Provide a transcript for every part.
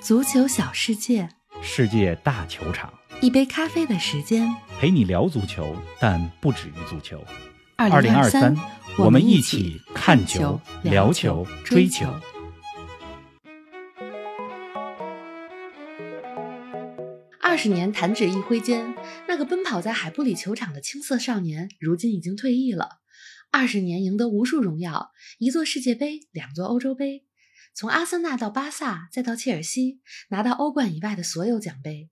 足球小世界，世界大球场，一杯咖啡的时间。陪你聊足球，但不止于足球。二零二三，我们一起起看球聊球、追球。二十年弹指一挥间，那个奔跑在海布里球场的青涩少年，如今已经退役了。二十年赢得无数荣耀，一座世界杯，两座欧洲杯，从阿森纳到巴萨，再到切尔西，拿到欧冠以外的所有奖杯。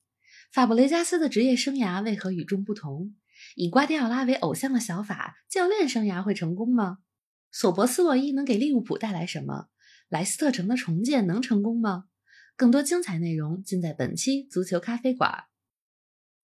法布雷加斯的职业生涯为何与众不同？以瓜迪奥拉为偶像的小法教练生涯会成功吗？索博斯洛伊能给利物浦带来什么？莱斯特城的重建能成功吗？更多精彩内容尽在本期足球咖啡馆。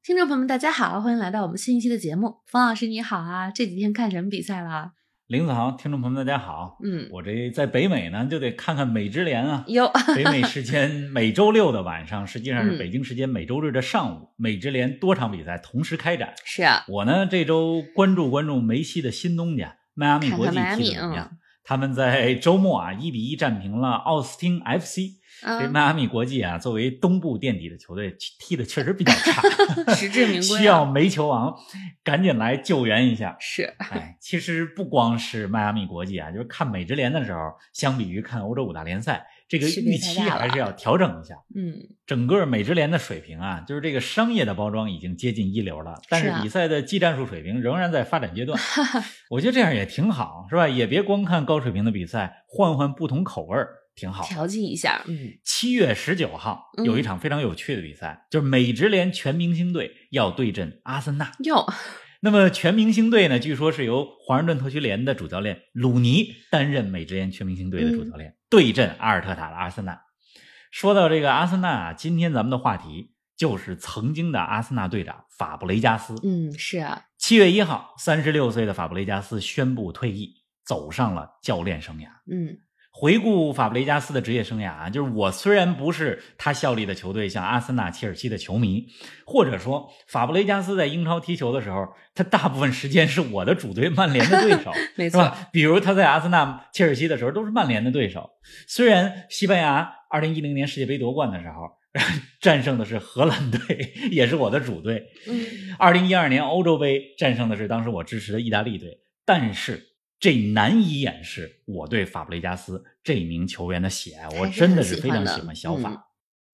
听众朋友们，大家好，欢迎来到我们新一期的节目。冯老师你好啊，这几天看什么比赛了？林子豪，听众朋友们，大家好。嗯，我这在北美呢，就得看看美职联啊。哟，北美时间每周六的晚上，实际上是嗯北京时间每周日的上午，美职联多场比赛同时开展。是啊，我呢这周关注关注梅西的新东家迈阿密国际踢得怎么样？他们在周末啊一比一战平了奥斯汀 FC。这嗯，迈阿密国际啊，作为东部垫底的球队，踢的确实比较差，实至名归啊需要煤球王赶紧来救援一下。是，哎，其实不光是迈阿密国际啊，就是看美职联的时候，相比于看欧洲五大联赛，这个预期还是要调整一下。嗯，整个美职联的水平啊，就是这个商业的包装已经接近一流了，但是比赛的技战术水平仍然在发展阶段。我觉得这样也挺好，是吧？也别光看高水平的比赛，换换不同口味儿，挺好。调剂一下，嗯，七月十九号嗯有一场非常有趣的比赛，就是美职联全明星队要对阵阿森纳。哟，那么全明星队呢，据说是由华盛顿特区联的主教练鲁尼担任美职联全明星队的主教练，对阵阿尔特塔的阿森纳。说到这个阿森纳啊，今天咱们的话题就是曾经的阿森纳队长法布雷加斯。嗯，是啊，七月一号，三十六岁的法布雷加斯宣布退役，走上了教练生涯。嗯，回顾法布雷加斯的职业生涯啊，就是我虽然不是他效力的球队像阿森纳、切尔西的球迷，或者说法布雷加斯在英超踢球的时候，他大部分时间是我的主队曼联的对手，没错，是吧？比如他在阿森纳、切尔西的时候都是曼联的对手。虽然西班牙二零一零年世界杯夺冠的时候战胜的是荷兰队，也是我的主队，嗯，二零一二年欧洲杯战胜的是当时我支持的意大利队，但是这难以掩饰我对法布雷加斯这名球员的喜爱，我真的是非常喜欢小法。嗯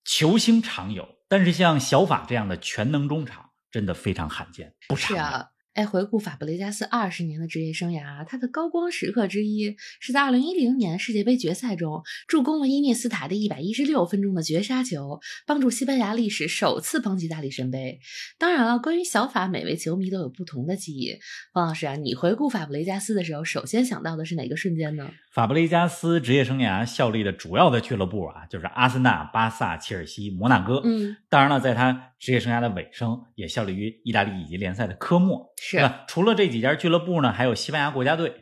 球星常有，但是像小法这样的全能中场真的非常罕见，不常有。是啊。哎，回顾法布雷加斯二十年的职业生涯，他的高光时刻之一是在二零一零年世界杯决赛中助攻了伊涅斯塔的一百一十六分钟的绝杀球，帮助西班牙历史首次捧起大力神杯。当然了，关于小法，每位球迷都有不同的记忆。方老师啊，你回顾法布雷加斯的时候，首先想到的是哪个瞬间呢？法布雷加斯职业生涯效力的主要的俱乐部啊，就是阿森纳、巴萨、切尔西、摩纳哥。嗯，当然了，在他职业生涯的尾声，也效力于意大利乙级联赛的科莫。是？除了这几家俱乐部呢，还有西班牙国家队。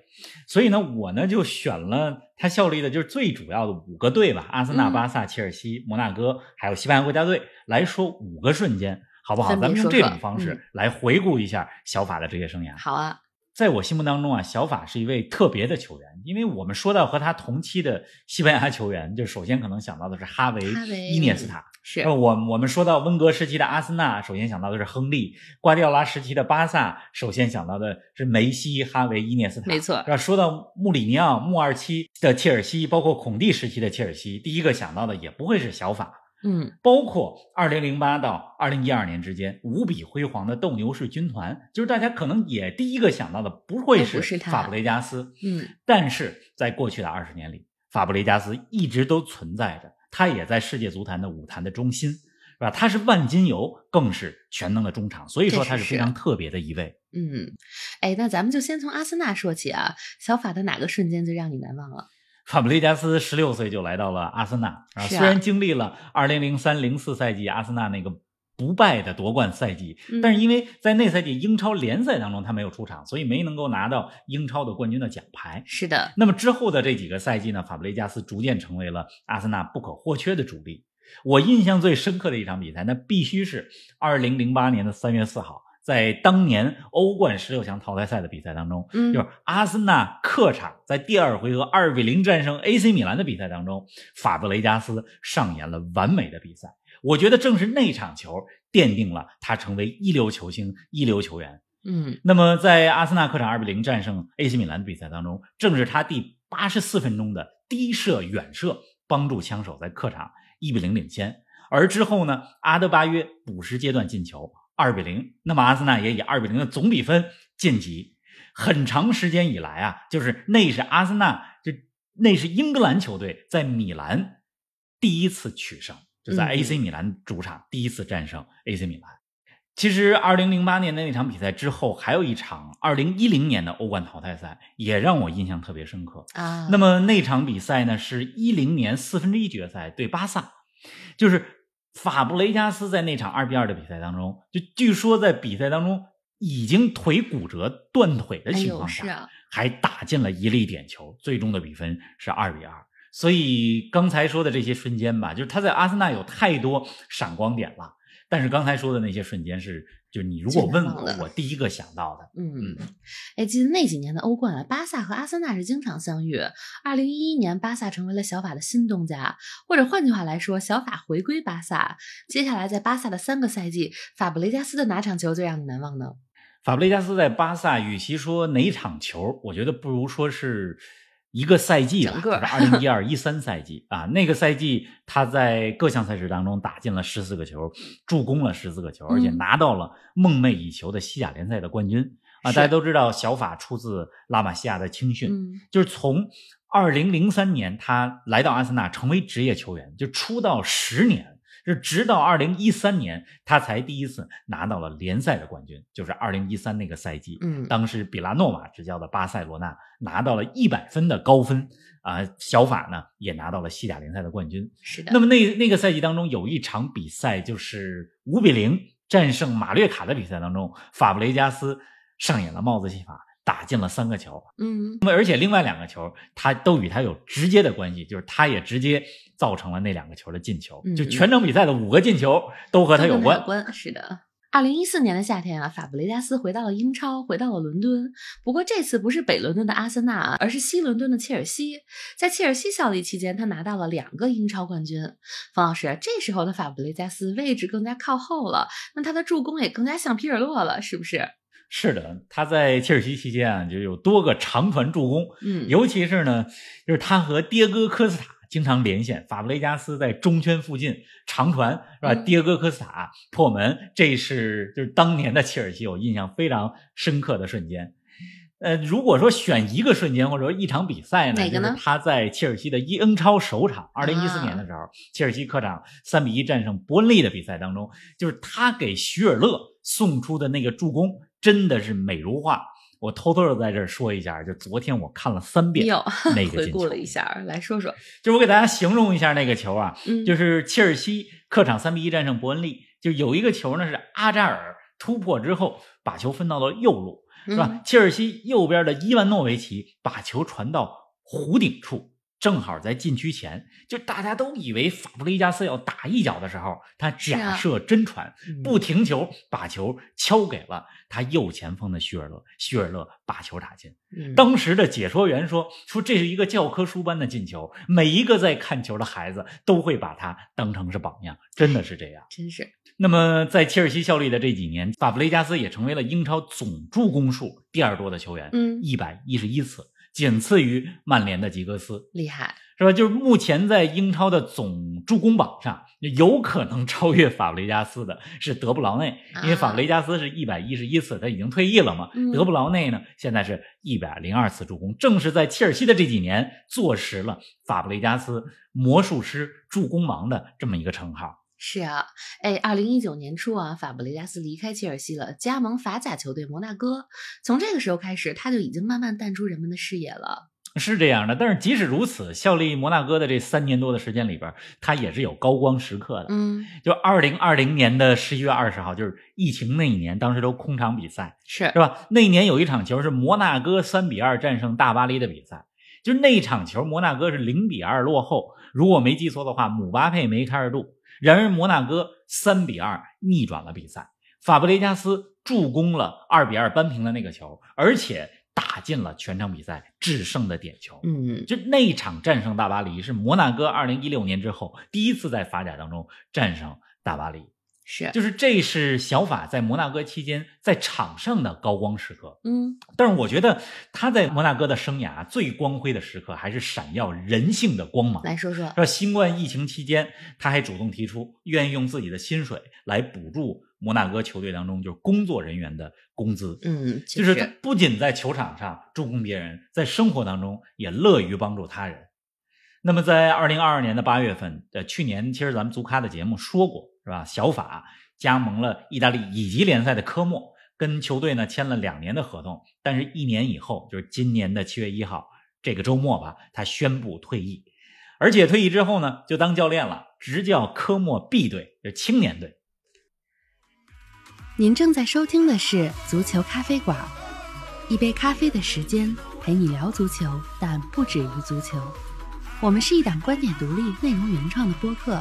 所以呢，我呢就选了他效力的就是最主要的五个队吧：阿森纳、嗯巴萨、切尔西、摩纳哥，还有西班牙国家队。来说五个瞬间，好不好？咱们用这种方式嗯来回顾一下小法的职业生涯。好啊，在我心目当中啊，小法是一位特别的球员，因为我们说到和他同期的西班牙球员，就首先可能想到的是哈维、哈维伊涅斯塔。是呃，我我们说到温格时期的阿森纳，首先想到的是亨利；瓜迪奥拉时期的巴萨，首先想到的是梅西、哈维、伊涅斯塔。没错是吧？说到穆里尼奥、穆二期的切尔西，包括孔蒂时期的切尔西，第一个想到的也不会是小法。嗯，包括二零零八到二零一二年之间无比辉煌的斗牛士军团，就是大家可能也第一个想到的不会是他法布雷加斯。嗯，但是在过去的二十年里，法布雷加斯一直都存在着，他也在世界足坛的舞坛的中心，是吧？他是万金油，更是全能的中场，所以说他是非常特别的一位。嗯，哎，那咱们就先从阿森纳说起啊。小法的哪个瞬间最让你难忘了？法布雷加斯十六岁就来到了阿森纳啊，虽然经历了二零零三零四赛季阿森纳那个不败的夺冠赛季，嗯但是因为在那赛季英超联赛当中他没有出场，所以没能够拿到英超的冠军的奖牌。是的，那么之后的这几个赛季呢，法布雷加斯逐渐成为了阿森纳不可或缺的主力。我印象最深刻的一场比赛，那必须是二零零八年的三月四号在当年欧冠十六强淘汰赛的比赛当中，嗯就是阿森纳客场在第二回合二比零战胜 AC 米兰的比赛当中，法布雷加斯上演了完美的比赛。我觉得正是那场球奠定了他成为一流球星、一流球员。嗯那么在阿森纳客场二比零战胜 AC 米兰的比赛当中，正是他第八十四分钟的低射远射，帮助枪手在客场一比零领先。而之后呢，阿德巴约补时阶段进球二比零，那么阿森纳也以二比零的总比分晋级。很长时间以来啊，就是那是阿森纳，就那是英格兰球队在米兰第一次取胜，就在嗯 AC 米兰主场第一次战胜 AC 米兰。其实，二零零八年的那场比赛之后，还有一场二零一零年的欧冠淘汰赛，也让我印象特别深刻。啊，那么那场比赛呢，是一零年四分之一决赛对巴萨，就是法布雷加斯在那场二比二的比赛当中，就据说在比赛当中已经腿骨折断腿的情况下，还打进了一粒点球，最终的比分是二比二。所以刚才说的这些瞬间吧，就是他在阿森纳有太多闪光点了。但是刚才说的那些瞬间是，就是你如果问我我第一个想到的。嗯，哎，记得那几年的欧冠啊，巴萨和阿森纳是经常相遇。二零一一年，巴萨成为了小法的新东家，或者换句话来说，小法回归巴萨。接下来在巴萨的三个赛季，法布雷加斯的哪场球最让你难忘呢？法布雷加斯在巴萨，与其说哪场球，我觉得不如说是一个赛季吧，整个就是二零一二一三赛季啊。那个赛季他在各项赛事当中打进了十四个球，助攻了十四个球，而且嗯拿到了梦寐以求的西甲联赛的冠军啊。大家都知道，小法出自拉玛西亚的青训，嗯就是从二零零三年他来到阿森纳成为职业球员，就出道十年。是直到二零一三年，他才第一次拿到了联赛的冠军，就是二零一三那个赛季。嗯，当时比拉诺瓦执教的巴塞罗那拿到了一百分的高分啊、小法呢也拿到了西甲联赛的冠军。是的。那么那那个赛季当中有一场比赛就是五比零战胜马略卡的比赛当中，法布雷加斯上演了帽子戏法，打进了三个球。嗯那么而且另外两个球他都与他有直接的关系，就是他也直接造成了那两个球的进球。嗯就全场比赛的五个进球都和他有关有。关，是的。二零一四年的夏天啊，法布雷加斯回到了英超，回到了伦敦。不过这次不是北伦敦的阿森纳啊，而是西伦敦的切尔西。在切尔西效力期间，他拿到了两个英超冠军。冯老师，这时候的法布雷加斯位置更加靠后了，那他的助攻也更加像皮尔洛了，是不是？是的，他在切尔西期间啊，就有多个长传助攻，嗯，尤其是呢，就是他和迭戈科斯塔经常连线，法布雷加斯在中圈附近长传是吧？嗯迭戈科斯塔破门，这是就是当年的切尔西我印象非常深刻的瞬间。呃，如果说选一个瞬间或者说一场比赛呢，哪个呢就是他在切尔西的英超首场，二零一四年的时候，切尔西客场三比一战胜伯恩利的比赛当中，就是他给徐尔勒送出的那个助攻，真的是美如画。我偷偷的在这儿说一下，就昨天我看了三遍有那个 回顾了一下，来说说。就是我给大家形容一下那个球啊，嗯，就是切尔西客场三比一战胜伯恩利，就有一个球呢是阿扎尔突破之后把球分到了右路，是吧？嗯切尔西右边的伊万诺维奇把球传到弧顶处，正好在禁区前，就大家都以为法布雷加斯要打一脚的时候，他假设真传，嗯不停球把球敲给了他右前锋的徐尔勒，徐尔勒把球打进。嗯当时的解说员说：“说这是一个教科书般的进球，每一个在看球的孩子都会把他当成是榜样，真的是这样。”真是那么，在切尔西效力的这几年，法布雷加斯也成为了英超总助攻数第二多的球员，嗯一百一十一次，仅次于曼联的吉格斯，厉害。是吧？就是目前在英超的总助攻榜上，有可能超越法布雷加斯的是德布劳内，因为啊法布雷加斯是一百一十一次，他已经退役了嘛。嗯德布劳内呢，现在是一百零二次助攻，正是在切尔西的这几年坐实了法布雷加斯魔术师、助攻王的这么一个称号。是啊，哎，二零一九年初啊，法布雷加斯离开切尔西了，加盟法甲球队摩纳哥。从这个时候开始，他就已经慢慢淡出人们的视野了。是这样的，但是即使如此，效力摩纳哥的这三年多的时间里边，他也是有高光时刻的。嗯，就二零二零年的十一月二十号，就是疫情那一年，当时都空场比赛，是是吧？那一年有一场球是摩纳哥三比二战胜大巴黎的比赛，就是那一场球摩纳哥是零比二落后，如果没记错的话，姆巴佩梅开二度。然而摩纳哥三比二逆转了比赛，法布雷加斯助攻了二比二扳平了那个球，而且打进了全场比赛制胜的点球。嗯，就那一场战胜大巴黎是摩纳哥二零一六年之后第一次在法甲当中战胜大巴黎。是，就是这是小法在摩纳哥期间在场上的高光时刻。嗯但是我觉得他在摩纳哥的生涯最光辉的时刻还是闪耀人性的光芒。来说说，说新冠疫情期间，他还主动提出愿意用自己的薪水来补助摩纳哥球队当中就是工作人员的工资。嗯，就是他不仅在球场上助攻别人，在生活当中也乐于帮助他人。那么在二零二二年的八月份，呃，去年其实咱们足咖的节目说过，是吧？小法加盟了意大利乙级联赛的科莫，跟球队呢签了两年的合同，但是一年以后，就是今年的七月一号这个周末吧，他宣布退役，而且退役之后呢，就当教练了，执教科莫 B 队，就青年队。您正在收听的是足球咖啡馆，一杯咖啡的时间陪你聊足球，但不止于足球。我们是一档观点独立、内容原创的播客。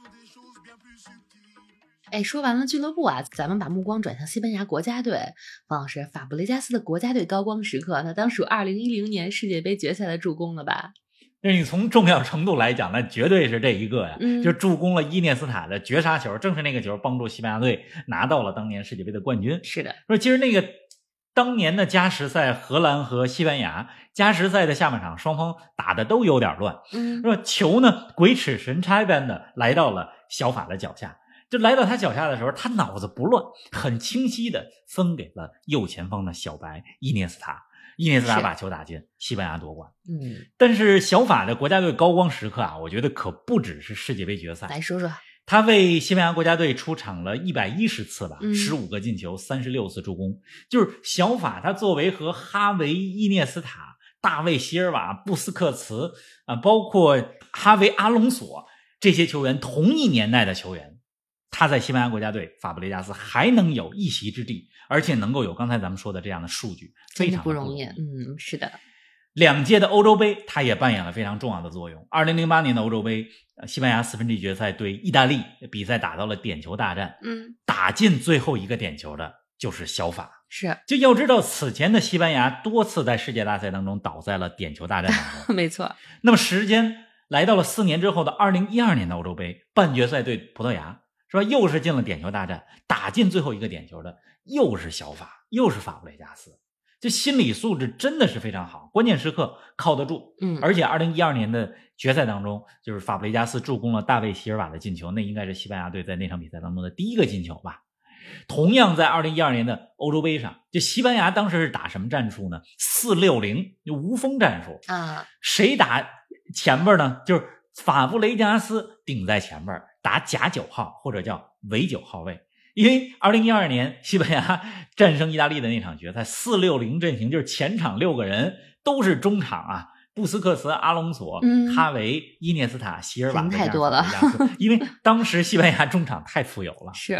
哎，说完了俱乐部啊，咱们把目光转向西班牙国家队。方老师，法布雷加斯的国家队高光时刻，那当属二零一零年世界杯决赛的助攻了吧？那你从重要程度来讲，那绝对是这一个呀，嗯就助攻了伊涅斯塔的绝杀球，正是那个球帮助西班牙队拿到了当年世界杯的冠军。是的，说其实那个当年的加时赛，荷兰和西班牙加时赛的下半场，双方打的都有点乱。嗯，说球呢鬼使神差般的来到了小法的脚下，就来到他脚下的时候，他脑子不乱，很清晰的分给了右前方的小白伊涅斯塔。伊涅斯塔把球打进，西班牙夺冠。嗯，但是小法的国家队高光时刻啊，我觉得可不只是世界杯决赛，来说说，他为西班牙国家队出场了一百一十次吧，嗯十五个进球，三十六次助攻。就是小法，他作为和哈维、伊涅斯塔、大卫·席尔瓦、布斯克茨啊，包括哈维·阿隆索这些球员同一年代的球员，他在西班牙国家队法布雷加斯还能有一席之地，而且能够有刚才咱们说的这样的数据，非常不容易。嗯，是的，两届的欧洲杯，他也扮演了非常重要的作用。二零零八年的欧洲杯，呃西班牙四分之一决赛对意大利，比赛打到了点球大战，嗯，打进最后一个点球的就是小法。是就要知道，此前的西班牙多次在世界大赛当中倒在了点球大战当中。没错，那么时间来到了四年之后的二零一二年的欧洲杯半决赛对葡萄牙，是吧？又是进了点球大战，打进最后一个点球的又是小法，又是法布雷加斯。这心理素质真的是非常好，关键时刻靠得住。嗯，而且，二零一二年的决赛当中，就是法布雷加斯助攻了大卫·席尔瓦的进球，那应该是西班牙队在那场比赛当中的第一个进球吧。同样，在二零一二年的欧洲杯上，就西班牙当时是打什么战术呢？四六零，就无锋战术。啊，谁打前边呢？就是法布雷加斯顶在前边打假九号或者叫伪九号位。因为二零一二年西班牙 战胜意大利的那场决赛，四六零阵型就是前场六个人都是中场啊，布斯克茨、阿隆索、嗯哈维、伊涅斯塔、席尔瓦，人太多了因为当时西班牙中场太富有了。是，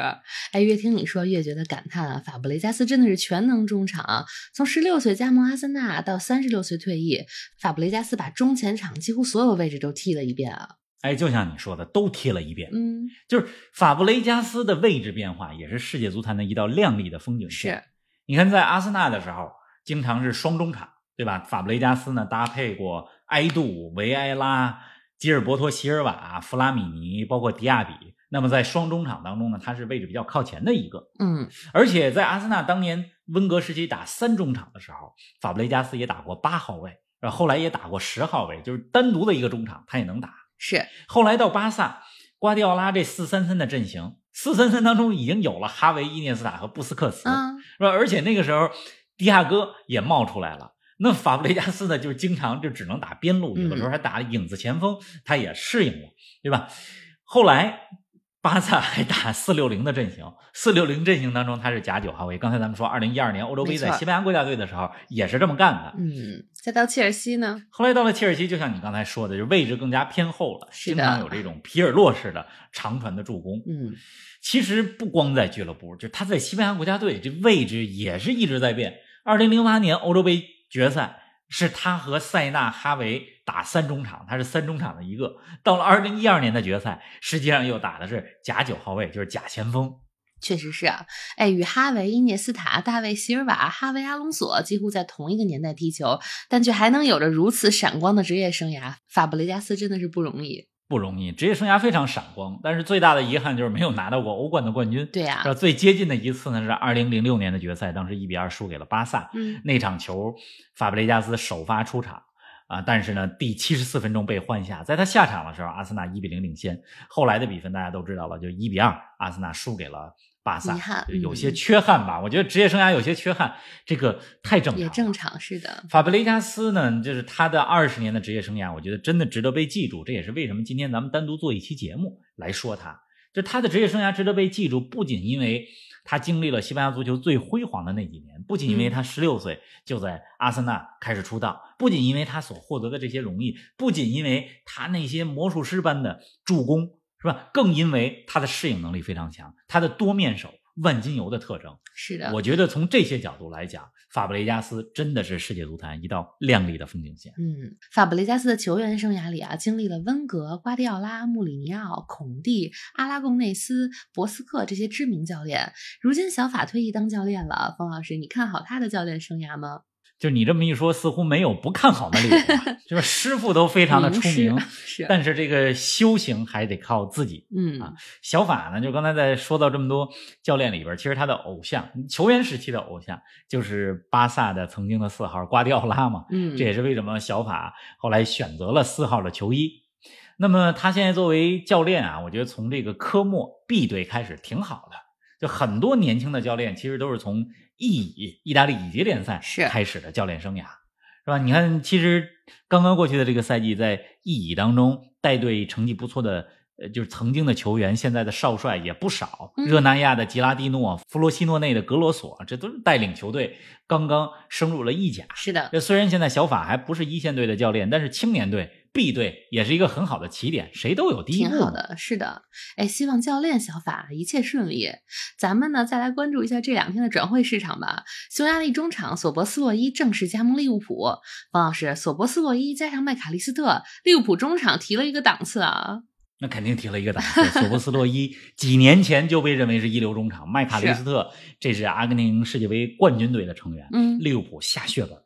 哎，越听你说越觉得感叹啊！法布雷加斯真的是全能中场啊，从十六岁加盟阿森纳到三十六岁退役，法布雷加斯把中前场几乎所有位置都踢了一遍啊。哎，就像你说的，都贴了一遍。嗯，就是法布雷加斯的位置变化，也是世界足坛的一道亮丽的风景线。是，你看，在阿森纳的时候，经常是双中场，对吧？法布雷加斯呢搭配过埃杜、维埃拉、吉尔伯托、席尔瓦、弗拉米尼，包括迪亚比。那么在双中场当中呢，他是位置比较靠前的一个。嗯，而且在阿森纳当年温格时期打三中场的时候，法布雷加斯也打过八号位，然后后来也打过十号位，就是单独的一个中场他也能打。是，后来到巴萨，瓜迪奥拉这四三三的阵型，四三三当中已经有了哈维、伊涅斯塔和布斯克茨，啊，是吧？而且那个时候，迪亚哥也冒出来了。那法布雷加斯呢，就是经常就只能打边路，有的时候还打影子前锋，他也适应了，对吧？后来巴萨还打四六零的阵型，四六零阵型当中他是假九号位。刚才咱们说，二零一二年欧洲杯在西班牙国家队的时候也是这么干的。嗯，再到切尔西呢？后来到了切尔西，就像你刚才说的，就位置更加偏后了，经常有这种皮尔洛式的长传的助攻。嗯，其实不光在俱乐部，就他在西班牙国家队这位置也是一直在变。二零零八年欧洲杯决赛是他和塞纳哈维打三中场，他是三中场的一个。到了二零一二年的决赛，实际上又打的是假九号位，就是假前锋。确实是啊。哎，与哈维、伊涅斯塔、大卫席尔瓦、哈维阿隆索几乎在同一个年代踢球，但却还能有着如此闪光的职业生涯，法布雷加斯真的是不容易。不容易，职业生涯非常闪光，但是最大的遗憾就是没有拿到过欧冠的冠军。对呀、这最接近的一次呢是二零零六年的决赛，当时一比二输给了巴萨。嗯，那场球，法布雷加斯首发出场啊，但是呢，第七十四分钟被换下。在他下场的时候，阿森纳一比零领先。后来的比分大家都知道了，就一比二，阿森纳输给了巴萨有些嗯缺憾吧。我觉得职业生涯有些缺憾，这个太正常了。也正常，是的。法布雷加斯呢，就是他的二十年的职业生涯，我觉得真的值得被记住。这也是为什么今天咱们单独做一期节目来说他。就他的职业生涯值得被记住，不仅因为他经历了西班牙足球最辉煌的那几年，不仅因为他十六岁就在阿森纳开始出道，不仅因为他所获得的这些荣誉，不仅因为他那些魔术师般的助攻，是吧？更因为他的适应能力非常强，他的多面手、万金油的特征。是的，我觉得从这些角度来讲，法布雷加斯真的是世界足坛一道亮丽的风景线。嗯，法布雷加斯的球员生涯里啊，经历了温格、瓜迪奥拉、穆里尼奥、孔蒂、阿拉贡内斯、博斯克这些知名教练。如今小法退役当教练了，冯老师，你看好他的教练生涯吗？就你这么一说，似乎没有不看好的理由啊，就是师傅都非常的出名是，但是这个修行还得靠自己。嗯啊小法呢，就刚才在说到这么多教练里边，其实他的偶像，球员时期的偶像就是巴萨的曾经的四号瓜迪奥拉嘛。嗯，这也是为什么小法后来选择了四号的球衣。那么他现在作为教练啊，我觉得从这个科莫 B 队开始挺好的。就很多年轻的教练其实都是从意乙意大利乙级联赛是开始的教练生涯，是吧？你看，其实刚刚过去的这个赛季，在意乙当中带队成绩不错的，呃，就是曾经的球员，现在的少帅也不少。嗯热那亚的吉拉蒂诺、弗罗西诺内的格罗索，这都是带领球队刚刚升入了意甲。是的，这虽然现在小法还不是一线队的教练，但是青年队 B 队也是一个很好的起点，谁都有第一步。挺好。的，是的。哎，希望教练小法一切顺利。咱们呢，再来关注一下这两天的转会市场吧。匈牙利中场索博斯洛伊正式加盟利物浦。王老师，索博斯洛伊加上麦卡利斯特，利物浦中场提了一个档次啊。那肯定提了一个档次。索博斯洛伊几年前就被认为是一流中场，麦卡利斯特这是阿根廷世界杯冠军队的成员，嗯，利物浦下血本了，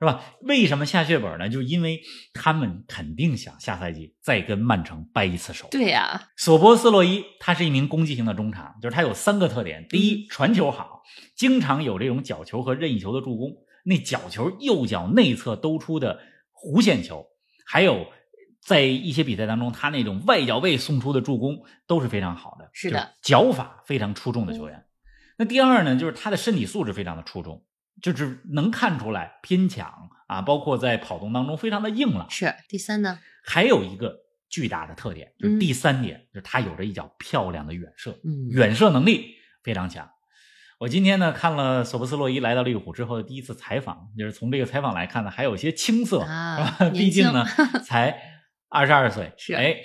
是吧？为什么下血本呢？就是因为他们肯定想下赛季再跟曼城掰一次手。对呀、索博斯洛伊他是一名攻击型的中场，就是他有三个特点：第一，传球好，经常有这种角球和任意球的助攻，那角球右脚内侧兜出的弧线球，还有在一些比赛当中他那种外脚背送出的助攻都是非常好的，是的，脚法非常出众的球员。那第二呢，就是他的身体素质非常的出众，就是能看出来拼抢啊，包括在跑动当中非常的硬朗。是。第三呢？还有一个巨大的特点，就是嗯第三点，就是他有着一脚漂亮的远射，嗯，远射能力非常强。我今天呢看了索博斯洛伊来到利物浦之后的第一次采访，就是从这个采访来看呢，还有些青涩，啊 毕竟呢才二十二岁，是哎，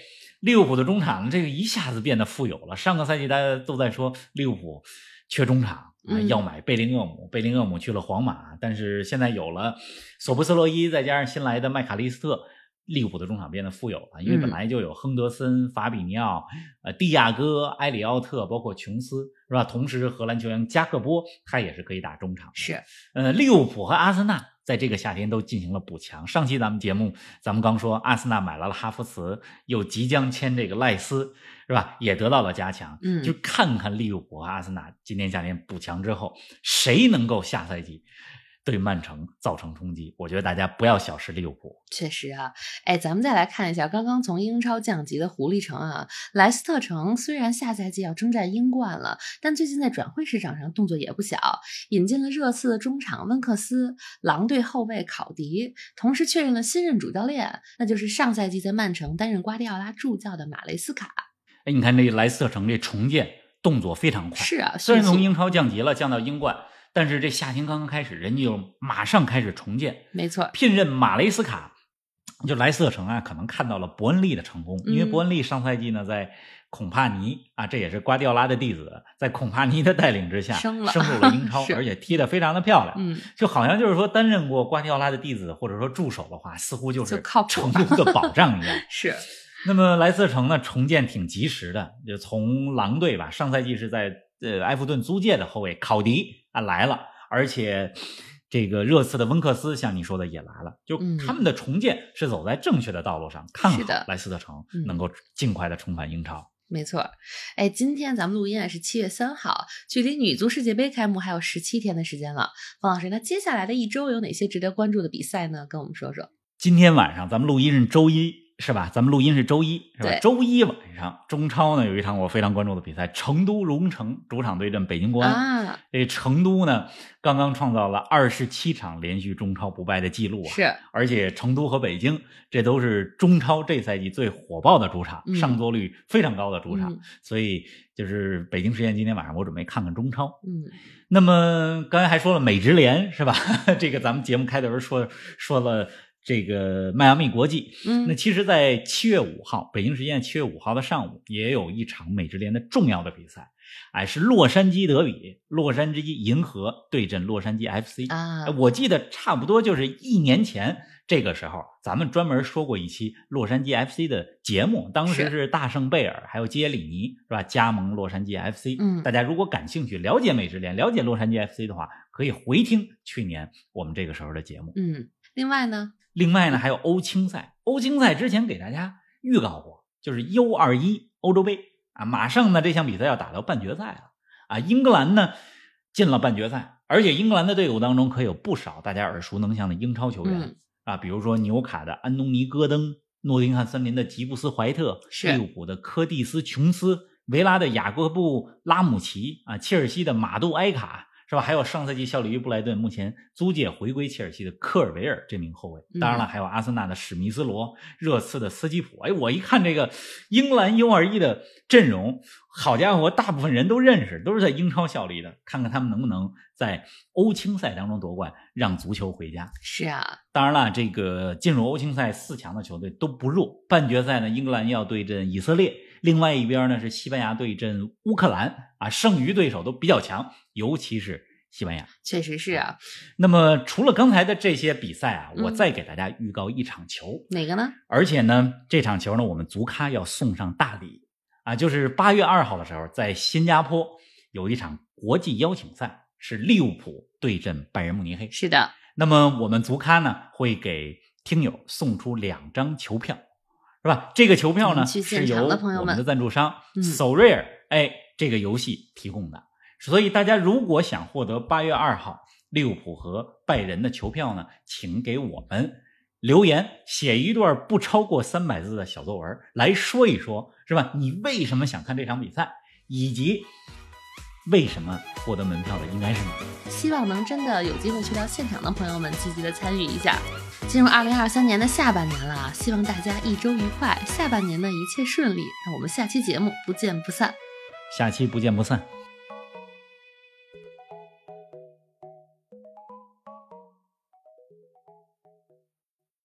利物浦的中场这个一下子变得富有了。上个赛季大家都在说利物浦缺中场。啊，嗯要买贝林厄姆，贝林厄姆去了皇马，但是现在有了索布斯洛伊，再加上新来的麦卡利斯特，利物浦的中场变得富有了，因为嗯本来就有亨德森、法比尼奥、呃蒂亚戈、埃里奥特，包括琼斯，是吧？同时，荷兰球员加克波他也是可以打中场的。是。呃，利物浦和阿森纳在这个夏天都进行了补强。上期咱们节目咱们刚说，阿森纳买来了哈弗茨，又即将签这个赖斯，是吧？也得到了加强。嗯就看看利物浦和阿森纳今年夏天补强之后，谁能够下赛季对曼城造成冲击？我觉得大家不要小视利物浦。确实啊，哎，咱们再来看一下刚刚从英超降级的狐狸城啊，莱斯特城虽然下赛季要征战英冠了，但最近在转会市场上动作也不小，引进了热刺的中场温克斯、狼队后卫考迪，同时确认了新任主教练，那就是上赛季在曼城担任瓜迪奥拉助教的马雷斯卡。哎，你看这莱斯特城这重建动作非常快，是啊，虽然从英超降级了，降到英冠，但是这夏天刚刚开始，人家就马上开始重建，没错，聘任马雷斯卡，就莱斯特城啊，可能看到了伯恩利的成功，因为嗯伯恩利上赛季呢在孔帕尼啊，这也是瓜迪奥拉的弟子，在孔帕尼的带领之下升了入了英超，而且踢得非常的漂亮。嗯，就好像就是说担任过瓜迪奥拉的弟子或者说助手的话，似乎就是成功的保障一样。是，那么莱斯特城呢，重建挺及时的，就从狼队吧，上赛季是在呃埃弗顿租借的后卫考迪啊来了，而且这个热刺的温克斯，像你说的也来了，就嗯他们的重建是走在正确的道路上，看好是的莱斯特城嗯能够尽快的重返英超。没错，哎，今天咱们录音啊是七月三号，距离女足世界杯开幕还有十七天的时间了。方老师，那接下来的一周有哪些值得关注的比赛呢？跟我们说说。今天晚上咱们录音是周一，是吧？咱们录音是周一，是吧？周一晚上中超呢有一场我非常关注的比赛，成都蓉城主场对阵北京国安。啊，这成都呢刚刚创造了二十七场连续中超不败的记录啊！是，而且成都和北京这都是中超这赛季最火爆的主场，嗯上座率非常高的主场，嗯所以就是北京时间今天晚上我准备看看中超。嗯，那么刚才还说了美职联是吧？这个咱们节目开头说说了这个迈阿密国际，嗯，那其实，在七月五号，北京时间七月五号的上午，也有一场美职联的重要的比赛，哎，是洛杉矶德比，洛杉矶银河对阵洛杉矶 FC。啊哎，我记得差不多就是一年前这个时候，咱们专门说过一期洛杉矶 FC 的节目，当时是是大圣贝尔还有杰里尼是吧？加盟洛杉矶 FC。嗯大家如果感兴趣了解美职联、了解洛杉矶 FC 的话，可以回听去年我们这个时候的节目。嗯，另外呢，另外呢，还有欧青赛。欧青赛之前给大家预告过，就是 U 二一欧洲杯啊，马上呢这项比赛要打到半决赛了啊。英格兰呢进了半决赛，而且英格兰的队伍当中可有不少大家耳熟能详的英超球员、嗯啊，比如说纽卡的安东尼·戈登、诺丁汉森林的吉布斯·怀特、是利物浦的科蒂斯·琼斯、维拉的雅各布·拉姆齐啊，切尔西的马杜埃卡。是吧？还有上赛季效力于布莱顿，目前租借回归切尔西的科尔维尔这名后卫。当然了，还有阿森纳的史密斯罗、热刺的斯基普。哎，我一看这个英格兰 U 二一的阵容，好家伙，大部分人都认识，都是在英超效力的。看看他们能不能在欧青赛当中夺冠，让足球回家。是啊，当然了，这个进入欧青赛四强的球队都不弱。半决赛呢，英格兰要对阵以色列，另外一边呢是西班牙对阵乌克兰啊，剩余对手都比较强，尤其是西班牙。确实是啊。那么除了刚才的这些比赛啊，嗯我再给大家预告一场球，哪个呢？而且呢，这场球呢，我们足咖要送上大礼啊，就是八月二号的时候，在新加坡有一场国际邀请赛，是利物浦对阵拜仁慕尼黑。是的，那么我们足咖呢会给听友送出两张球票，是吧？这个球票呢是由我们的赞助商嗯 SoRare 哎这个游戏提供的。所以大家如果想获得八月二号利物浦和拜仁的球票呢，请给我们留言，写一段不超过三百字的小作文来说一说，是吧？你为什么想看这场比赛，以及为什么获得门票的应该是你？希望能真的有机会去到现场的朋友们积极的参与一下。进入二零二三年的下半年了啊，希望大家一周愉快，下半年的一切顺利。那我们下期节目不见不散。下期不见不散。